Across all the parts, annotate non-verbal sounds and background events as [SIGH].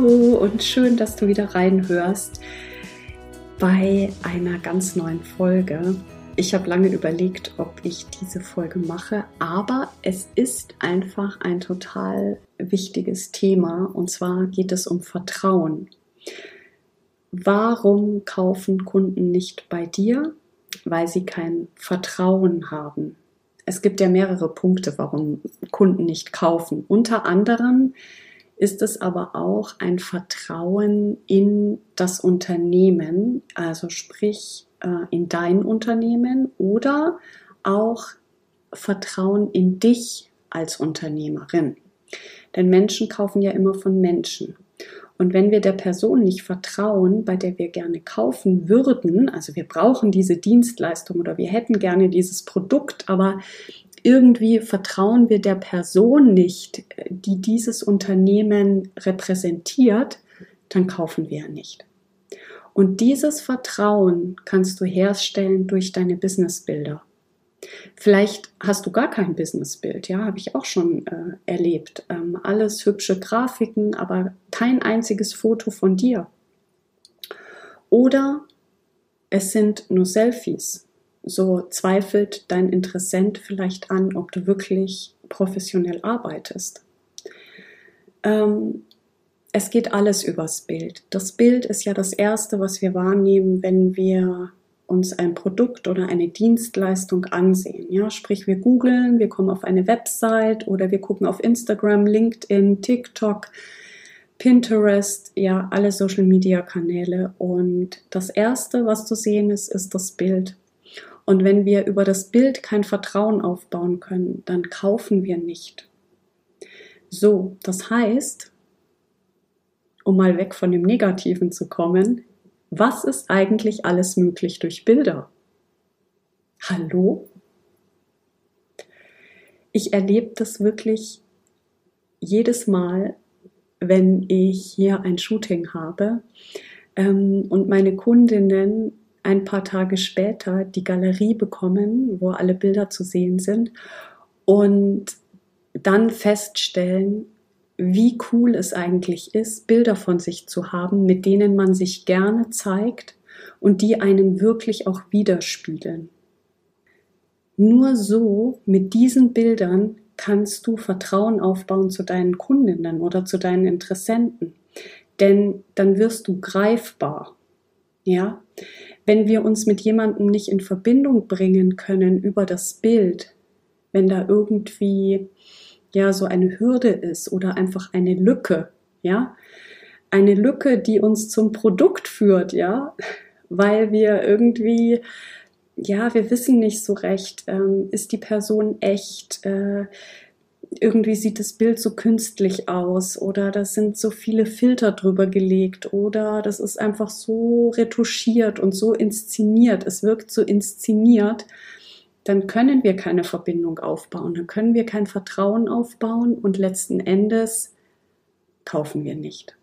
Hallo und schön, dass du wieder reinhörst bei einer ganz neuen Folge. Ich habe lange überlegt, ob ich diese Folge mache, aber es ist einfach ein total wichtiges Thema und zwar geht es um Vertrauen. Warum kaufen Kunden nicht bei dir? Weil sie kein Vertrauen haben. Es gibt ja mehrere Punkte, warum Kunden nicht kaufen. Unter anderem ist es aber auch ein Vertrauen in das Unternehmen, also sprich äh, in dein Unternehmen oder auch Vertrauen in dich als Unternehmerin. Denn Menschen kaufen ja immer von Menschen. Und wenn wir der Person nicht vertrauen, bei der wir gerne kaufen würden, also wir brauchen diese Dienstleistung oder wir hätten gerne dieses Produkt, aber irgendwie vertrauen wir der Person nicht, die dieses Unternehmen repräsentiert, dann kaufen wir nicht. Und dieses Vertrauen kannst du herstellen durch deine Businessbilder. Vielleicht hast du gar kein Businessbild, ja, habe ich auch schon äh, erlebt. Ähm, alles hübsche Grafiken, aber kein einziges Foto von dir. Oder es sind nur Selfies so zweifelt dein Interessent vielleicht an, ob du wirklich professionell arbeitest. Ähm, es geht alles übers Bild. Das Bild ist ja das Erste, was wir wahrnehmen, wenn wir uns ein Produkt oder eine Dienstleistung ansehen. Ja, sprich, wir googeln, wir kommen auf eine Website oder wir gucken auf Instagram, LinkedIn, TikTok, Pinterest, ja, alle Social Media Kanäle. Und das erste, was zu sehen ist, ist das Bild. Und wenn wir über das Bild kein Vertrauen aufbauen können, dann kaufen wir nicht. So, das heißt, um mal weg von dem Negativen zu kommen, was ist eigentlich alles möglich durch Bilder? Hallo? Ich erlebe das wirklich jedes Mal, wenn ich hier ein Shooting habe ähm, und meine Kundinnen ein paar Tage später die Galerie bekommen, wo alle Bilder zu sehen sind und dann feststellen, wie cool es eigentlich ist, Bilder von sich zu haben, mit denen man sich gerne zeigt und die einen wirklich auch widerspiegeln. Nur so mit diesen Bildern kannst du Vertrauen aufbauen zu deinen Kundinnen oder zu deinen Interessenten, denn dann wirst du greifbar. Ja, wenn wir uns mit jemandem nicht in Verbindung bringen können über das Bild, wenn da irgendwie ja so eine Hürde ist oder einfach eine Lücke, ja, eine Lücke, die uns zum Produkt führt, ja, weil wir irgendwie ja, wir wissen nicht so recht, ähm, ist die Person echt, äh, irgendwie sieht das Bild so künstlich aus oder da sind so viele Filter drüber gelegt oder das ist einfach so retuschiert und so inszeniert, es wirkt so inszeniert, dann können wir keine Verbindung aufbauen, dann können wir kein Vertrauen aufbauen und letzten Endes kaufen wir nicht.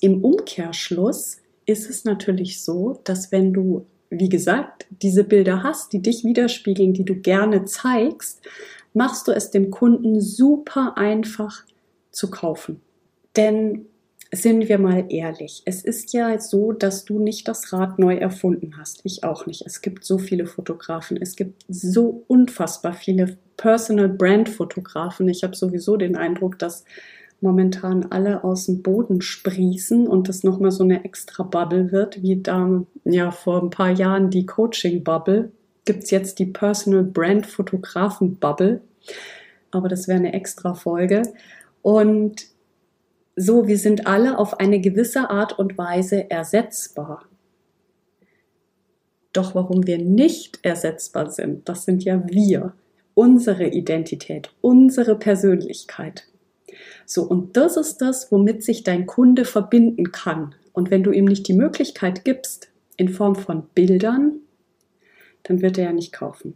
Im Umkehrschluss ist es natürlich so, dass wenn du, wie gesagt, diese Bilder hast, die dich widerspiegeln, die du gerne zeigst, machst du es dem Kunden super einfach zu kaufen. Denn sind wir mal ehrlich, es ist ja so, dass du nicht das Rad neu erfunden hast. Ich auch nicht. Es gibt so viele Fotografen. Es gibt so unfassbar viele Personal Brand Fotografen. Ich habe sowieso den Eindruck, dass momentan alle aus dem Boden sprießen und das nochmal so eine extra Bubble wird, wie da ja vor ein paar Jahren die Coaching Bubble gibt es jetzt die Personal Brand Fotografen Bubble. Aber das wäre eine extra Folge. Und so, wir sind alle auf eine gewisse Art und Weise ersetzbar. Doch warum wir nicht ersetzbar sind, das sind ja wir, unsere Identität, unsere Persönlichkeit. So, und das ist das, womit sich dein Kunde verbinden kann. Und wenn du ihm nicht die Möglichkeit gibst, in Form von Bildern, dann wird er ja nicht kaufen.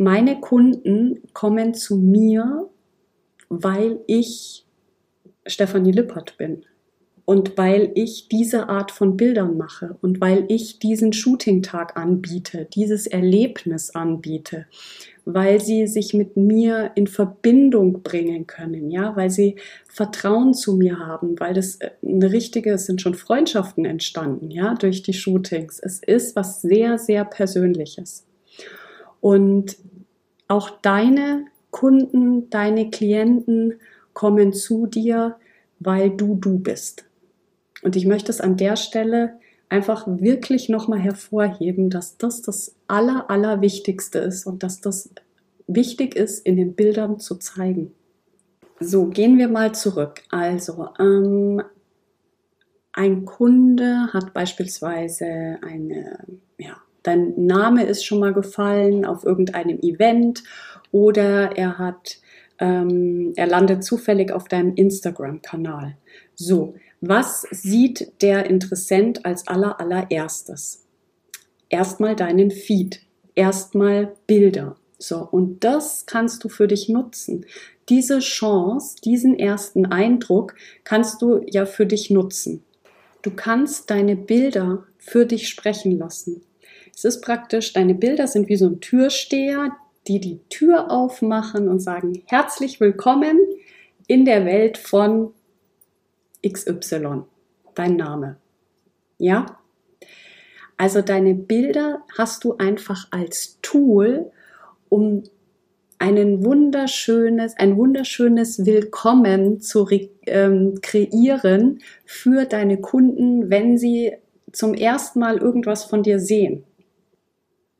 Meine Kunden kommen zu mir, weil ich Stefanie Lippert bin und weil ich diese Art von Bildern mache und weil ich diesen Shooting-Tag anbiete, dieses Erlebnis anbiete, weil sie sich mit mir in Verbindung bringen können, ja, weil sie Vertrauen zu mir haben, weil das äh, eine richtige, es sind schon Freundschaften entstanden, ja, durch die Shootings. Es ist was sehr, sehr Persönliches. Und auch deine Kunden, deine Klienten kommen zu dir, weil du du bist. Und ich möchte es an der Stelle einfach wirklich nochmal hervorheben, dass das das Aller, Allerwichtigste ist und dass das wichtig ist, in den Bildern zu zeigen. So, gehen wir mal zurück. Also, ähm, ein Kunde hat beispielsweise eine, ja, dein Name ist schon mal gefallen auf irgendeinem Event oder er hat, ähm, er landet zufällig auf deinem Instagram-Kanal. So, was sieht der Interessent als aller allererstes? Erstmal deinen Feed, erstmal Bilder. So, und das kannst du für dich nutzen. Diese Chance, diesen ersten Eindruck kannst du ja für dich nutzen. Du kannst deine Bilder für dich sprechen lassen. Es ist praktisch, deine Bilder sind wie so ein Türsteher, die die Tür aufmachen und sagen, herzlich willkommen in der Welt von XY, dein Name. Ja? Also deine Bilder hast du einfach als Tool, um einen wunderschönes, ein wunderschönes Willkommen zu ähm, kreieren für deine Kunden, wenn sie zum ersten Mal irgendwas von dir sehen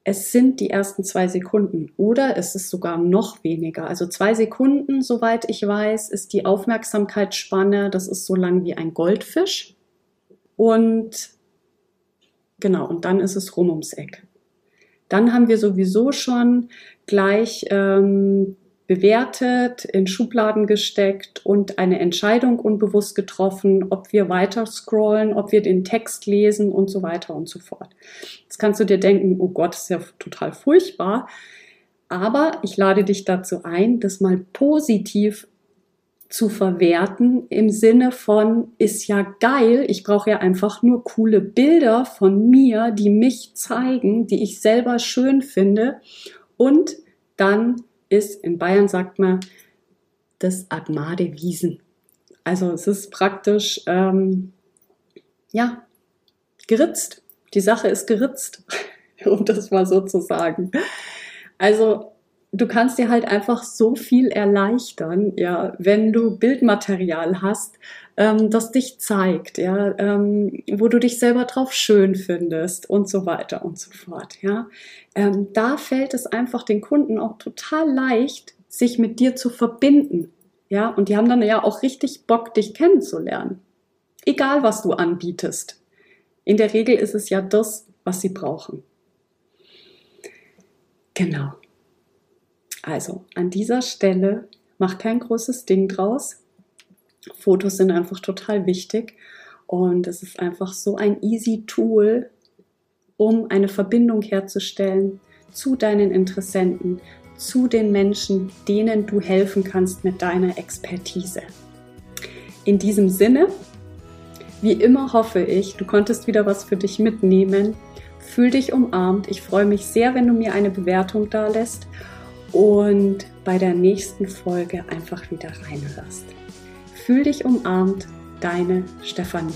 es sind die ersten zwei Sekunden oder es ist sogar noch weniger. Also zwei Sekunden, soweit ich weiß, ist die Aufmerksamkeitsspanne, das ist so lang wie ein Goldfisch. Und genau, und dann ist es rum ums Eck. Dann haben wir sowieso schon gleich ähm, bewertet, in Schubladen gesteckt und eine Entscheidung unbewusst getroffen, ob wir weiter scrollen, ob wir den Text lesen und so weiter und so fort. Jetzt kannst du dir denken, oh Gott, ist ja total furchtbar. Aber ich lade dich dazu ein, das mal positiv zu verwerten im Sinne von, ist ja geil, ich brauche ja einfach nur coole Bilder von mir, die mich zeigen, die ich selber schön finde und dann ist, in Bayern sagt man, das Agmade Wiesen. Also es ist praktisch, ähm, ja, geritzt. Die Sache ist geritzt, [LAUGHS] um das mal so zu sagen. Also du kannst dir halt einfach so viel erleichtern, ja, wenn du Bildmaterial hast, ähm, das dich zeigt, ja, ähm, wo du dich selber drauf schön findest und so weiter und so fort, ja. Ähm, da fällt es einfach den Kunden auch total leicht, sich mit dir zu verbinden, ja, und die haben dann ja auch richtig Bock, dich kennenzulernen. Egal, was du anbietest. In der Regel ist es ja das, was sie brauchen. Genau. Also an dieser Stelle mach kein großes Ding draus. Fotos sind einfach total wichtig und es ist einfach so ein easy Tool, um eine Verbindung herzustellen zu deinen Interessenten, zu den Menschen, denen du helfen kannst mit deiner Expertise. In diesem Sinne, wie immer hoffe ich, du konntest wieder was für dich mitnehmen. Fühl dich umarmt. Ich freue mich sehr, wenn du mir eine Bewertung da lässt und bei der nächsten Folge einfach wieder reinhörst. Fühl dich umarmt, deine Stefanie.